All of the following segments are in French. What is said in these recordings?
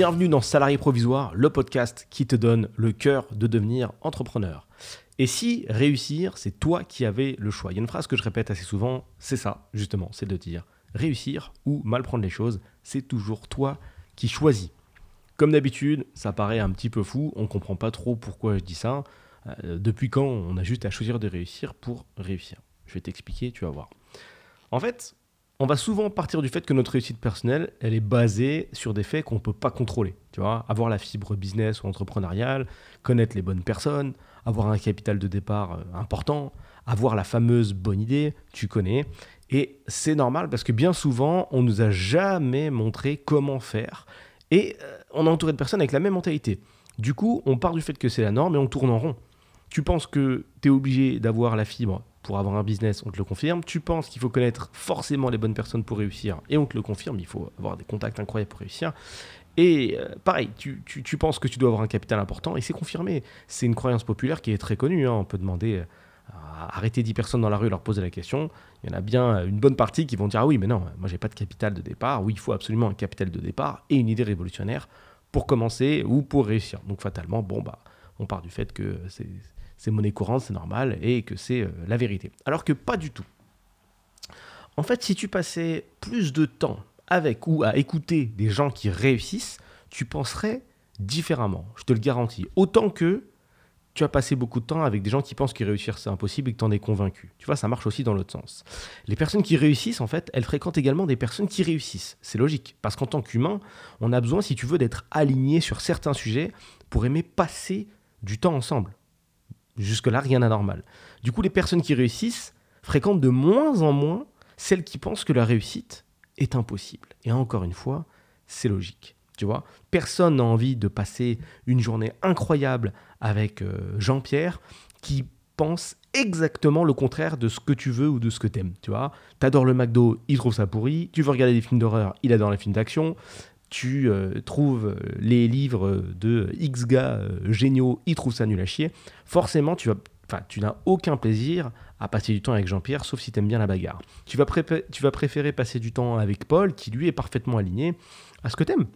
Bienvenue dans Salarié Provisoire, le podcast qui te donne le cœur de devenir entrepreneur. Et si réussir, c'est toi qui avais le choix? Il y a une phrase que je répète assez souvent, c'est ça, justement, c'est de dire réussir ou mal prendre les choses, c'est toujours toi qui choisis. Comme d'habitude, ça paraît un petit peu fou, on ne comprend pas trop pourquoi je dis ça. Euh, depuis quand on a juste à choisir de réussir pour réussir? Je vais t'expliquer, tu vas voir. En fait, on va souvent partir du fait que notre réussite personnelle, elle est basée sur des faits qu'on ne peut pas contrôler. Tu vois, avoir la fibre business ou entrepreneuriale, connaître les bonnes personnes, avoir un capital de départ euh, important, avoir la fameuse bonne idée, tu connais. Et c'est normal parce que bien souvent, on nous a jamais montré comment faire. Et euh, on est entouré de personnes avec la même mentalité. Du coup, on part du fait que c'est la norme et on tourne en rond. Tu penses que tu es obligé d'avoir la fibre pour avoir un business, on te le confirme. Tu penses qu'il faut connaître forcément les bonnes personnes pour réussir, et on te le confirme, il faut avoir des contacts incroyables pour réussir. Et euh, pareil, tu, penses que tu dois avoir un capital important, et c'est confirmé. C'est une croyance populaire qui est très connue. Hein. On peut demander euh, à arrêter 10 personnes dans la rue et leur poser la question. Il y en a bien une bonne partie qui vont dire Ah oui, mais non, moi j'ai pas de capital de départ. Oui, il faut absolument un capital de départ et une idée révolutionnaire pour commencer ou pour réussir. Donc fatalement, bon, bah, on part du fait que c'est monnaie courante, c'est normal, et que c'est euh, la vérité. Alors que pas du tout. En fait, si tu passais plus de temps avec ou à écouter des gens qui réussissent, tu penserais différemment, je te le garantis. Autant que tu as passé beaucoup de temps avec des gens qui pensent que réussir c'est impossible et que tu en es convaincu. Tu vois, ça marche aussi dans l'autre sens. Les personnes qui réussissent, en fait, elles fréquentent également des personnes qui réussissent. C'est logique, parce qu'en tant qu'humain, on a besoin, si tu veux, d'être aligné sur certains sujets pour aimer passer du temps ensemble. Jusque-là, rien d'anormal. Du coup, les personnes qui réussissent fréquentent de moins en moins celles qui pensent que la réussite est impossible. Et encore une fois, c'est logique. Tu vois, personne n'a envie de passer une journée incroyable avec euh, Jean-Pierre qui pense exactement le contraire de ce que tu veux ou de ce que tu aimes. Tu vois, t'adores le McDo, il trouve ça pourri. Tu veux regarder des films d'horreur, il adore les films d'action tu euh, trouves les livres de X gars euh, géniaux, il trouve ça nul à chier, forcément tu vas tu n'as aucun plaisir à passer du temps avec Jean-Pierre, sauf si tu aimes bien la bagarre. Tu vas, tu vas préférer passer du temps avec Paul, qui lui est parfaitement aligné à ce que tu aimes.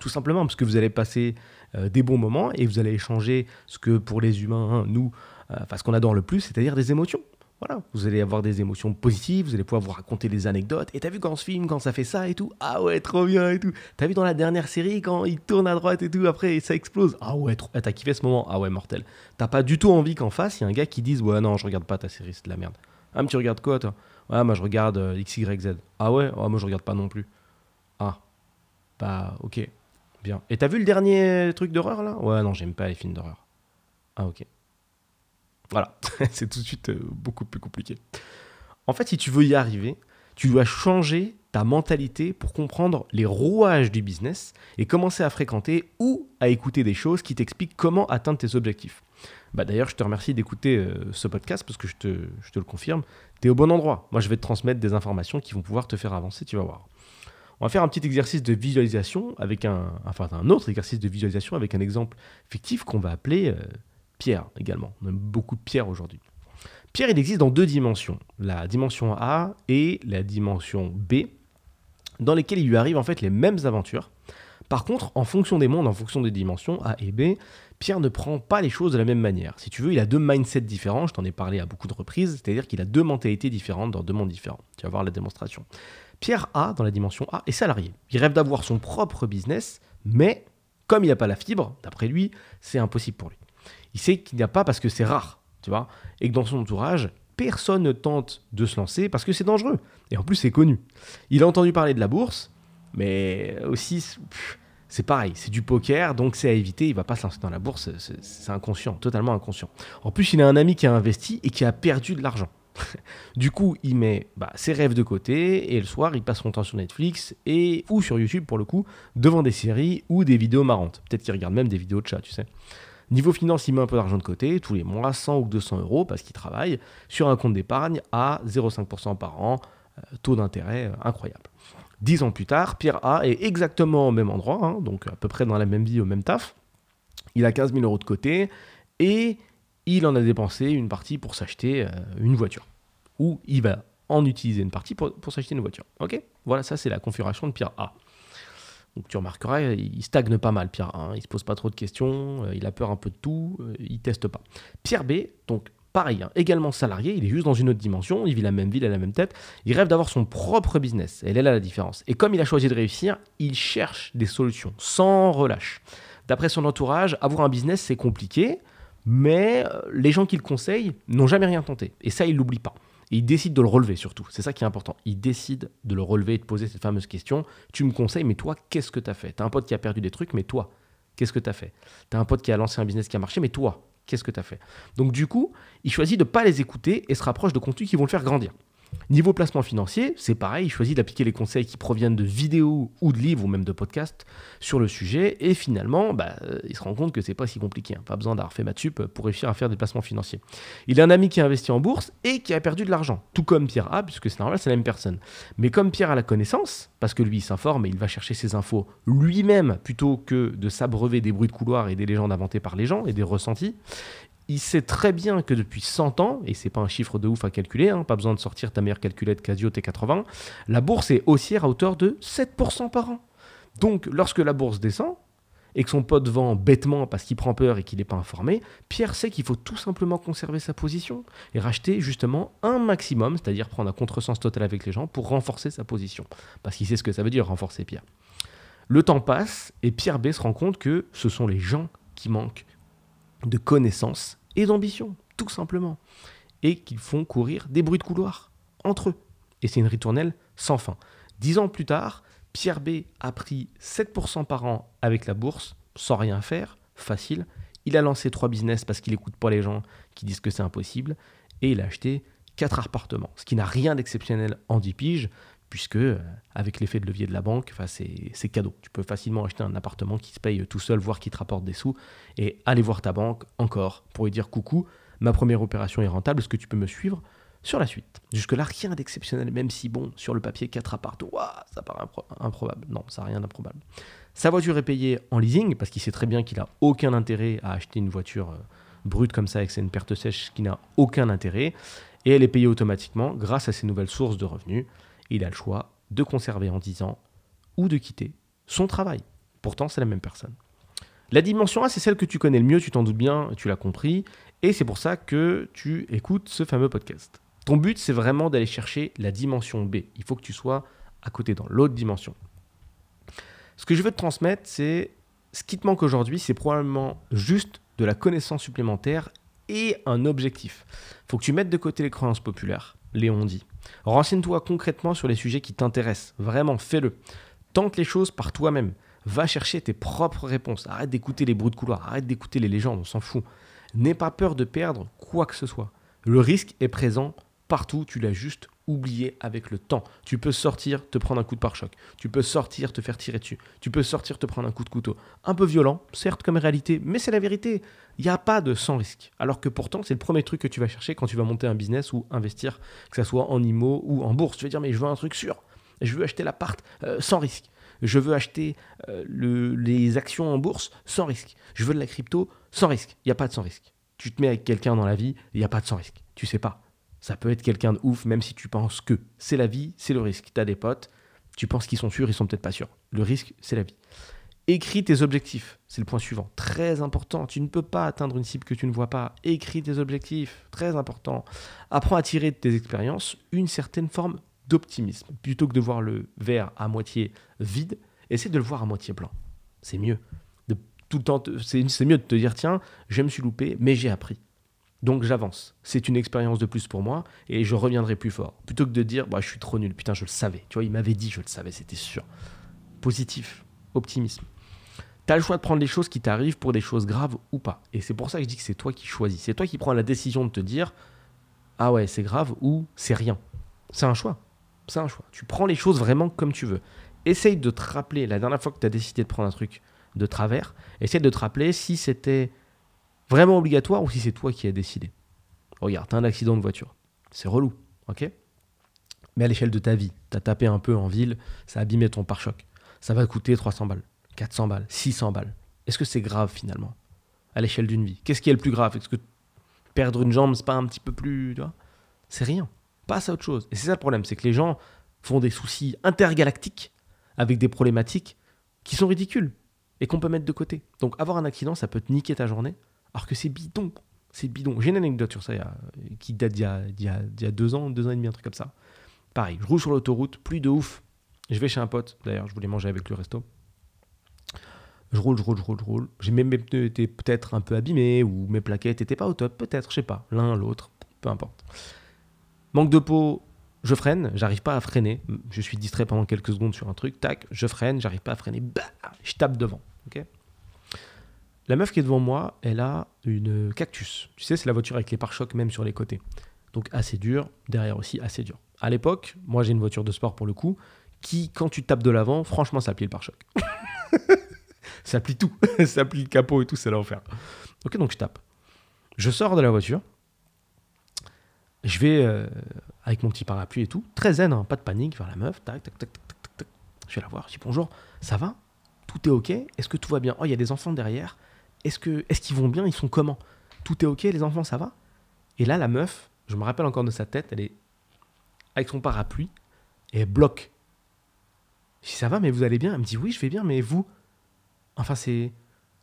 Tout simplement parce que vous allez passer euh, des bons moments et vous allez échanger ce que pour les humains, nous, ce qu'on adore le plus, c'est-à-dire des émotions. Voilà, vous allez avoir des émotions positives, vous allez pouvoir vous raconter des anecdotes. Et t'as vu quand ce film, quand ça fait ça et tout? Ah ouais, trop bien et tout. T'as vu dans la dernière série quand il tourne à droite et tout, après ça explose Ah ouais, trop... Ah, t'as kiffé ce moment? Ah ouais, mortel. T'as pas du tout envie qu'en face, il y a un gars qui dise Ouais, non, je regarde pas ta série, c'est de la merde. Ah, mais tu regardes quoi toi? Ouais, moi je regarde euh, XYZ. Ah ouais? Oh, Moi je regarde pas non plus. Ah, bah ok, bien. Et t'as vu le dernier truc d'horreur là? Ouais, non, j'aime pas les films d'horreur. Ah ok. Voilà, c'est tout de suite euh, beaucoup plus compliqué. En fait, si tu veux y arriver, tu dois changer ta mentalité pour comprendre les rouages du business et commencer à fréquenter ou à écouter des choses qui t'expliquent comment atteindre tes objectifs. Bah D'ailleurs, je te remercie d'écouter euh, ce podcast parce que je te, le confirme, tu es au bon endroit. Moi, je vais te transmettre des informations qui vont pouvoir te faire avancer, tu vas voir. On va faire un petit exercice de visualisation avec un, enfin un autre exercice de visualisation avec un exemple fictif qu'on va appeler euh, Pierre également. On aime beaucoup Pierre aujourd'hui. Pierre, il existe dans deux dimensions, la dimension A et la dimension B, dans lesquelles il lui arrive en fait les mêmes aventures. Par contre, en fonction des mondes, en fonction des dimensions A et B, Pierre ne prend pas les choses de la même manière. Si tu veux, il a deux mindsets différents, je t'en ai parlé à beaucoup de reprises, c'est-à-dire qu'il a deux mentalités différentes dans deux mondes différents. Tu vas voir la démonstration. Pierre A, dans la dimension A, est salarié. Il rêve d'avoir son propre business, mais comme il n'a pas la fibre, d'après lui, c'est impossible pour lui il sait qu'il n'y a pas parce que c'est rare, tu vois, et que dans son entourage, personne ne tente de se lancer parce que c'est dangereux. Et en plus, c'est connu. Il a entendu parler de la bourse, mais aussi, c'est pareil, c'est du poker, donc c'est à éviter. Il va pas se lancer dans la bourse, c'est inconscient, totalement inconscient. En plus, il a un ami qui a investi et qui a perdu de l'argent. du coup, il met bah, ses rêves de côté et le soir, il passe son temps sur Netflix et ou sur YouTube pour le coup, devant des séries ou des vidéos marrantes. Peut-être qu'il regarde même des vidéos de chat, tu sais. Niveau finance, il met un peu d'argent de côté, tous les mois, 100 ou 200 euros, parce qu'il travaille, sur un compte d'épargne à 0,5% par an, euh, taux d'intérêt euh, incroyable. Dix ans plus tard, Pierre A est exactement au même endroit, hein, donc à peu près dans la même vie, au même taf. Il a 15 000 euros de côté et il en a dépensé une partie pour s'acheter euh, une voiture. Ou il va en utiliser une partie pour, pour s'acheter une voiture. Ok? Voilà, ça c'est la configuration de Pierre A. Donc tu remarqueras, il stagne pas mal, Pierre A. Hein. Il se pose pas trop de questions, euh, il a peur un peu de tout, euh, il teste pas. Pierre B, donc pareil, hein, également salarié, il est juste dans une autre dimension, il vit la même ville, à la même tête, il rêve d'avoir son propre business. Elle est là la différence. Et comme il a choisi de réussir, il cherche des solutions sans relâche. D'après son entourage, avoir un business, c'est compliqué, mais euh, les gens qui le conseillent n'ont jamais rien tenté. Et ça, il l'oublie pas. Et il décide de le relever surtout. C'est ça qui est important. Il décide de le relever et de poser cette fameuse question. Tu me conseilles, mais toi, qu'est-ce que tu as fait? Tu as un pote qui a perdu des trucs, mais toi, qu'est-ce que tu as fait? Tu as un pote qui a lancé un business qui a marché, mais toi, qu'est-ce que tu as fait? Donc du coup, il choisit de ne pas les écouter et se rapproche de contenus qui vont le faire grandir. Niveau placement financier, c'est pareil, il choisit d'appliquer les conseils qui proviennent de vidéos ou de livres ou même de podcasts sur le sujet et finalement, bah, euh, il se rend compte que c'est pas si compliqué, hein. pas besoin d'avoir fait maths pour réussir à faire des placements financiers. Il a un ami qui a investi en bourse et qui a perdu de l'argent, tout comme Pierre A, puisque c'est normal, c'est la même personne. Mais comme Pierre a la connaissance, parce que lui il s'informe et il va chercher ses infos lui-même plutôt que de s'abreuver des bruits de couloir et des légendes inventées par les gens et des ressentis, il sait très bien que depuis 100 ans, et c'est pas un chiffre de ouf à calculer, hein, pas besoin de sortir ta meilleure calculette Casio T80, la bourse est haussière à hauteur de 7% par an. Donc lorsque la bourse descend, et que son pote vend bêtement parce qu'il prend peur et qu'il n'est pas informé, Pierre sait qu'il faut tout simplement conserver sa position et racheter justement un maximum, c'est-à-dire prendre un contresens total avec les gens pour renforcer sa position. Parce qu'il sait ce que ça veut dire renforcer Pierre. Le temps passe et Pierre B se rend compte que ce sont les gens qui manquent de connaissances et d'ambition, tout simplement. Et qu'ils font courir des bruits de couloir entre eux. Et c'est une ritournelle sans fin. Dix ans plus tard, Pierre B a pris 7% par an avec la bourse, sans rien faire, facile. Il a lancé trois business parce qu'il n'écoute pas les gens qui disent que c'est impossible. Et il a acheté quatre appartements, ce qui n'a rien d'exceptionnel en 10 piges, puisque euh, avec l'effet de levier de la banque, c'est cadeau. Tu peux facilement acheter un appartement qui se paye tout seul, voire qui te rapporte des sous, et aller voir ta banque encore pour lui dire coucou, ma première opération est rentable, est-ce que tu peux me suivre sur la suite? Jusque-là, rien d'exceptionnel, même si, bon, sur le papier, 4 appartements, ça paraît improbable. Non, ça n'a rien d'improbable. Sa voiture est payée en leasing, parce qu'il sait très bien qu'il n'a aucun intérêt à acheter une voiture euh, brute comme ça, avec une perte sèche qui n'a aucun intérêt, et elle est payée automatiquement grâce à ses nouvelles sources de revenus il a le choix de conserver en 10 ans ou de quitter son travail. Pourtant, c'est la même personne. La dimension A, c'est celle que tu connais le mieux, tu t'en doutes bien, tu l'as compris, et c'est pour ça que tu écoutes ce fameux podcast. Ton but, c'est vraiment d'aller chercher la dimension B. Il faut que tu sois à côté dans l'autre dimension. Ce que je veux te transmettre, c'est ce qui te manque aujourd'hui, c'est probablement juste de la connaissance supplémentaire et un objectif. Il faut que tu mettes de côté les croyances populaires, Léon dit. Renseigne-toi concrètement sur les sujets qui t'intéressent. Vraiment, fais-le. Tente les choses par toi-même. Va chercher tes propres réponses. Arrête d'écouter les bruits de couloir. Arrête d'écouter les légendes. On s'en fout. N'aie pas peur de perdre quoi que ce soit. Le risque est présent partout. Tu l'as juste oublié avec le temps. Tu peux sortir, te prendre un coup de pare-choc. Tu peux sortir, te faire tirer dessus. Tu peux sortir, te prendre un coup de couteau. Un peu violent, certes, comme réalité, mais c'est la vérité. Il n'y a pas de sans risque. Alors que pourtant, c'est le premier truc que tu vas chercher quand tu vas monter un business ou investir, que ce soit en IMO ou en bourse. Tu vas dire, mais je veux un truc sûr. Je veux acheter l'appart euh, sans risque. Je veux acheter euh, les actions en bourse sans risque. Je veux de la crypto sans risque. Il n'y a pas de sans risque. Tu te mets avec quelqu'un dans la vie, il n'y a pas de sans risque. Tu sais pas. Ça peut être quelqu'un de ouf, même si tu penses que c'est la vie, c'est le risque. Tu as des potes, tu penses qu'ils sont sûrs, ils sont peut-être pas sûrs. Le risque, c'est la vie. Écris tes objectifs, c'est le point suivant. Très important, tu ne peux pas atteindre une cible que tu ne vois pas. Écris tes objectifs, très important. Apprends à tirer de tes expériences une certaine forme d'optimisme. Plutôt que de voir le verre à moitié vide, essaie de le voir à moitié plein. C'est mieux. C'est mieux de te dire tiens, je me suis loupé, mais j'ai appris. Donc j'avance. C'est une expérience de plus pour moi et je reviendrai plus fort. Plutôt que de dire bah, je suis trop nul, putain, je le savais. Tu vois, il m'avait dit, je le savais, c'était sûr. Positif, optimisme. Tu as le choix de prendre les choses qui t'arrivent pour des choses graves ou pas. Et c'est pour ça que je dis que c'est toi qui choisis. C'est toi qui prends la décision de te dire ah ouais, c'est grave ou c'est rien. C'est un choix. C'est un choix. Tu prends les choses vraiment comme tu veux. Essaye de te rappeler la dernière fois que tu as décidé de prendre un truc de travers. Essaye de te rappeler si c'était vraiment obligatoire ou si c'est toi qui as décidé? Regarde, t'as un accident de voiture. C'est relou, ok? Mais à l'échelle de ta vie, t'as tapé un peu en ville, ça a abîmé ton pare-choc. Ça va coûter 300 balles, 400 balles, 600 balles. Est-ce que c'est grave finalement? À l'échelle d'une vie. Qu'est-ce qui est le plus grave? Est-ce que perdre une jambe, c'est pas un petit peu plus. Tu C'est rien. Passe à autre chose. Et c'est ça le problème, c'est que les gens font des soucis intergalactiques avec des problématiques qui sont ridicules et qu'on peut mettre de côté. Donc avoir un accident, ça peut te niquer ta journée, alors que c'est bidon. C'est bidon. J'ai une anecdote sur ça qui date d'il y, a, deux ans, deux ans et demi, un truc comme ça. Pareil, je roule sur l'autoroute, plus de ouf. Je vais chez un pote, d'ailleurs, je voulais manger avec le resto. Je roule, je roule, je roule, je roule. J'ai même mes pneus étaient peut-être un peu abîmés ou mes plaquettes n'étaient pas au top, peut-être, je sais pas. L'un, l'autre, peu importe. Manque de peau, je freine, j'arrive pas à freiner. Je suis distrait pendant quelques secondes sur un truc, tac, je freine, j'arrive pas à freiner, bah, je tape devant. ok? La meuf qui est devant moi, elle a une cactus. Tu sais, c'est la voiture avec les pare-chocs même sur les côtés. Donc assez dur, derrière aussi assez dur. À l'époque, moi j'ai une voiture de sport pour le coup, qui quand tu tapes de l'avant, franchement ça plie le pare-choc. ça plie tout, ça plie le capot et tout, c'est l'enfer. Ok, donc je tape. Je sors de la voiture, je vais euh, avec mon petit parapluie et tout, très zen, hein, pas de panique, vers la meuf, tac, tac, tac, tac, tac, tac. Je vais la voir, je dis bonjour, ça va? Tout est ok? Est-ce que tout va bien? Oh, il y a des enfants derrière. Est-ce qu'ils vont bien Ils sont comment? Tout est ok, les enfants, ça va? Et là, la meuf, je me rappelle encore de sa tête, elle est avec son parapluie et elle bloque. Je ça va, mais vous allez bien? Elle me dit oui, je vais bien, mais vous? Enfin, c'est.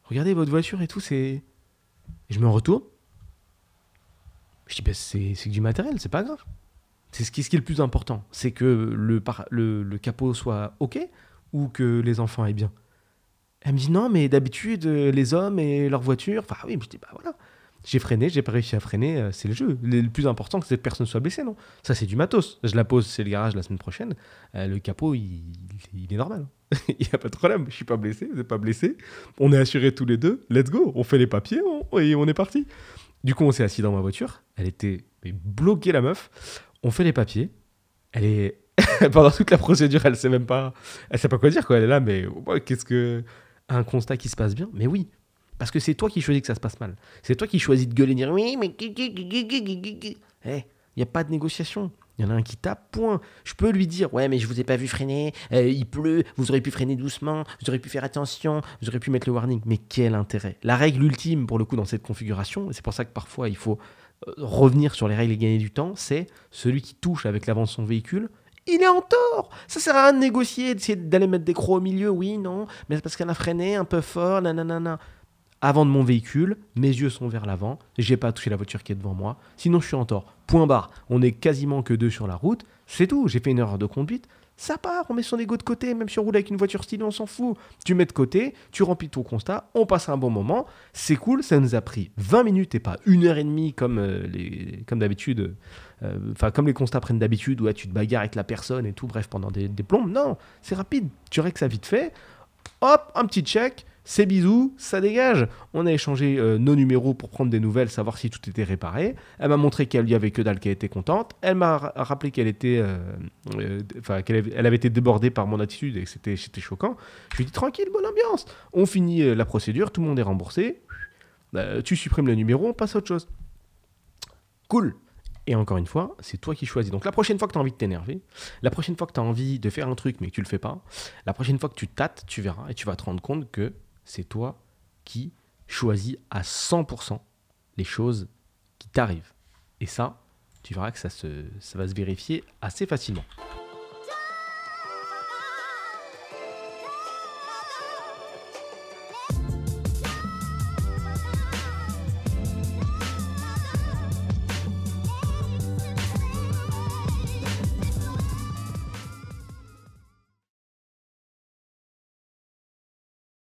Regardez votre voiture et tout, c'est. Je me retourne. Je dis, ben, c'est du matériel, c'est pas grave. C'est ce qui, est le plus important. C'est que le, le, le, capot soit OK ou que les enfants aient bien. Elle me dit, non, mais d'habitude, les hommes et leur voiture. Enfin, oui, je dis, bah voilà. J'ai freiné, j'ai pas réussi à freiner, euh, c'est le jeu. Le plus important, c'est que personne soit blessée, non? Ça, c'est du matos. Je la pose, c'est le garage la semaine prochaine. Euh, le capot, il, il est normal. il n'y a pas de problème. Je suis pas blessé, vous n'êtes pas blessé. On est assurés tous les deux. Let's go. On fait les papiers et on est parti. Du coup, on s'est assis dans ma voiture. Elle était bloquée, la meuf. On fait les papiers. Elle est. Pendant toute la procédure, elle sait même pas. Elle sait pas quoi dire, quoi. Elle est là, mais qu'est-ce que. Un constat qui se passe bien Mais oui, parce que c'est toi qui choisis que ça se passe mal. C'est toi qui choisis de gueuler et dire oui, mais. Eh, il n'y a pas de négociation. Il y en a un qui tape, point. Je peux lui dire, ouais, mais je vous ai pas vu freiner, euh, il pleut, vous auriez pu freiner doucement, vous auriez pu faire attention, vous auriez pu mettre le warning. Mais quel intérêt? La règle ultime, pour le coup, dans cette configuration, c'est pour ça que parfois il faut euh, revenir sur les règles et gagner du temps, c'est celui qui touche avec l'avant de son véhicule, il est en tort. Ça sert à rien de négocier, d'essayer d'aller mettre des crocs au milieu, oui, non, mais c'est parce qu'elle a freiné un peu fort, nanana avant de mon véhicule, mes yeux sont vers l'avant, j'ai pas touché la voiture qui est devant moi, sinon je suis en tort. Point barre, on est quasiment que deux sur la route, c'est tout, j'ai fait une erreur de conduite, ça part, on met son ego de côté, même si on roule avec une voiture stylée, on s'en fout. Tu mets de côté, tu remplis ton constat, on passe un bon moment, c'est cool, ça nous a pris 20 minutes et pas une heure et demie comme, euh, les, d'habitude, euh, enfin comme les constats prennent d'habitude, où tu te bagarres avec la personne et tout, bref, pendant des, des plombes. Non, c'est rapide, tu règles ça vite fait, hop, un petit check, c'est bisous, ça dégage. On a échangé euh, nos numéros pour prendre des nouvelles, savoir si tout était réparé. Elle m'a montré qu'elle y avait que dalle, qu'elle était contente. Elle m'a rappelé qu'elle était, euh, euh, qu'elle avait, été débordée par mon attitude et que c'était, choquant. Je lui ai dit tranquille, bonne ambiance. On finit la procédure, tout le monde est remboursé. tu supprimes le numéro, on passe à autre chose. Cool. Et encore une fois, c'est toi qui choisis. Donc la prochaine fois que tu as envie de t'énerver, la prochaine fois que tu as envie de faire un truc mais que tu le fais pas, la prochaine fois que tu tâtes, tu verras et tu vas te rendre compte que c'est toi qui choisis à 100% les choses qui t'arrivent. Et ça, tu verras que ça, ça va se vérifier assez facilement.